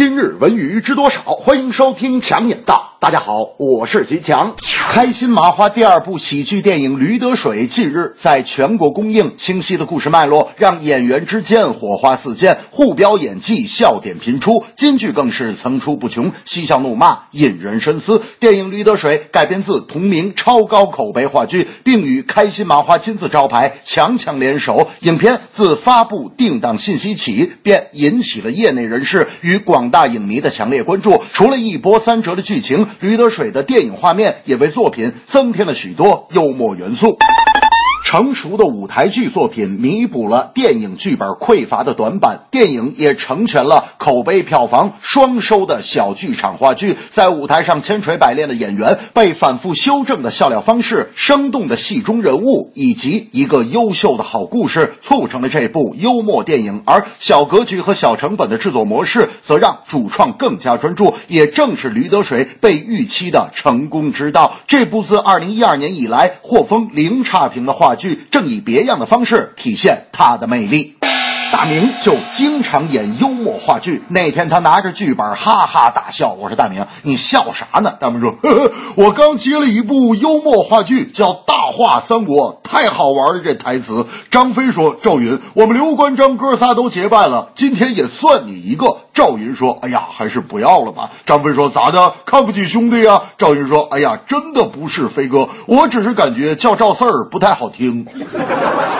今日文娱知多少？欢迎收听强眼道。大家好，我是徐强。开心麻花第二部喜剧电影《驴得水》近日在全国公映，清晰的故事脉络让演员之间火花四溅，互飙演技，笑点频出，金句更是层出不穷，嬉笑怒骂引人深思。电影《驴得水》改编自同名超高口碑话剧，并与开心麻花金字招牌强强联手。影片自发布定档信息起，便引起了业内人士与广大影迷的强烈关注。除了一波三折的剧情，《驴得水》的电影画面也为作作品增添了许多幽默元素。成熟的舞台剧作品弥补了电影剧本匮乏的短板，电影也成全了口碑票房双收的小剧场话剧。在舞台上千锤百炼的演员，被反复修正的笑料方式，生动的戏中人物，以及一个优秀的好故事，促成了这部幽默电影。而小格局和小成本的制作模式，则让主创更加专注。也正是《驴得水》被预期的成功之道。这部自二零一二年以来获封零差评的话剧。剧正以别样的方式体现它的魅力。大明就经常演幽默话剧。那天他拿着剧本哈哈大笑。我说：“大明，你笑啥呢？”大明说：“呵呵，我刚接了一部幽默话剧，叫《大话三国》，太好玩了。这台词。”张飞说：“赵云，我们刘关张哥仨都结拜了，今天也算你一个。”赵云说：“哎呀，还是不要了吧。”张飞说：“咋的？看不起兄弟呀？”赵云说：“哎呀，真的不是飞哥，我只是感觉叫赵四儿不太好听。”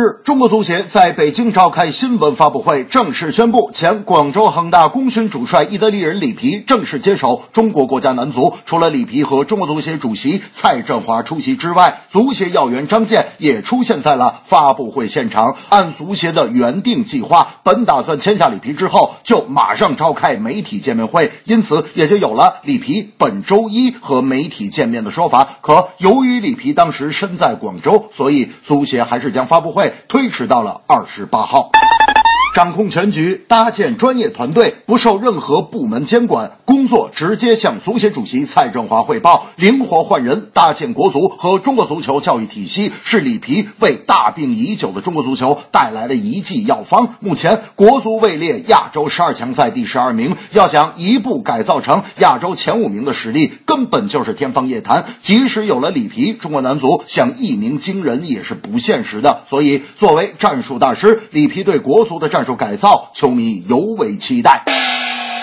日，中国足协在北京召开新闻发布会，正式宣布前广州恒大功勋主帅意大利人里皮正式接手中国国家男足。除了里皮和中国足协主席蔡振华出席之外，足协要员张健也出现在了发布会现场。按足协的原定计划，本打算签下里皮之后就马上召开媒体见面会，因此也就有了里皮本周一和媒体见面的说法。可由于里皮当时身在广州，所以足协还是将发布。会推迟到了二十八号。掌控全局，搭建专业团队，不受任何部门监管，工作直接向足协主席蔡振华汇报，灵活换人，搭建国足和中国足球教育体系，是里皮为大病已久的中国足球带来了一剂药方。目前，国足位列亚洲十二强赛第十二名，要想一步改造成亚洲前五名的实力，根本就是天方夜谭。即使有了里皮，中国男足想一鸣惊人也是不现实的。所以，作为战术大师，里皮对国足的战。术术改造，球迷尤为期待。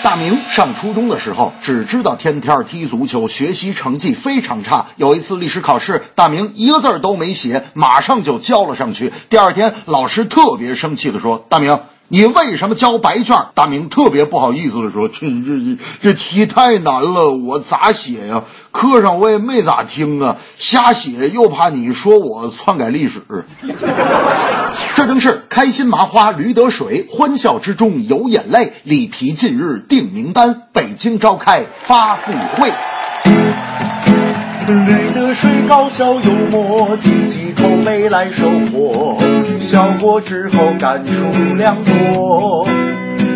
大明上初中的时候，只知道天天踢足球，学习成绩非常差。有一次历史考试，大明一个字都没写，马上就交了上去。第二天，老师特别生气的说：“大明。”你为什么交白卷？大明特别不好意思的说：“ 这这这题太难了，我咋写呀？课上我也没咋听啊，瞎写又怕你说我篡改历史。”这正是开心麻花驴得水，欢笑之中有眼泪。里皮近日定名单，北京召开发布会。驴得水搞笑幽默，积极口碑来收获，笑过之后感触良多。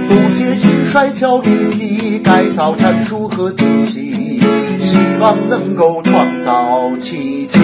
足协新帅叫里皮，改造战术和体系，希望能够创造奇迹。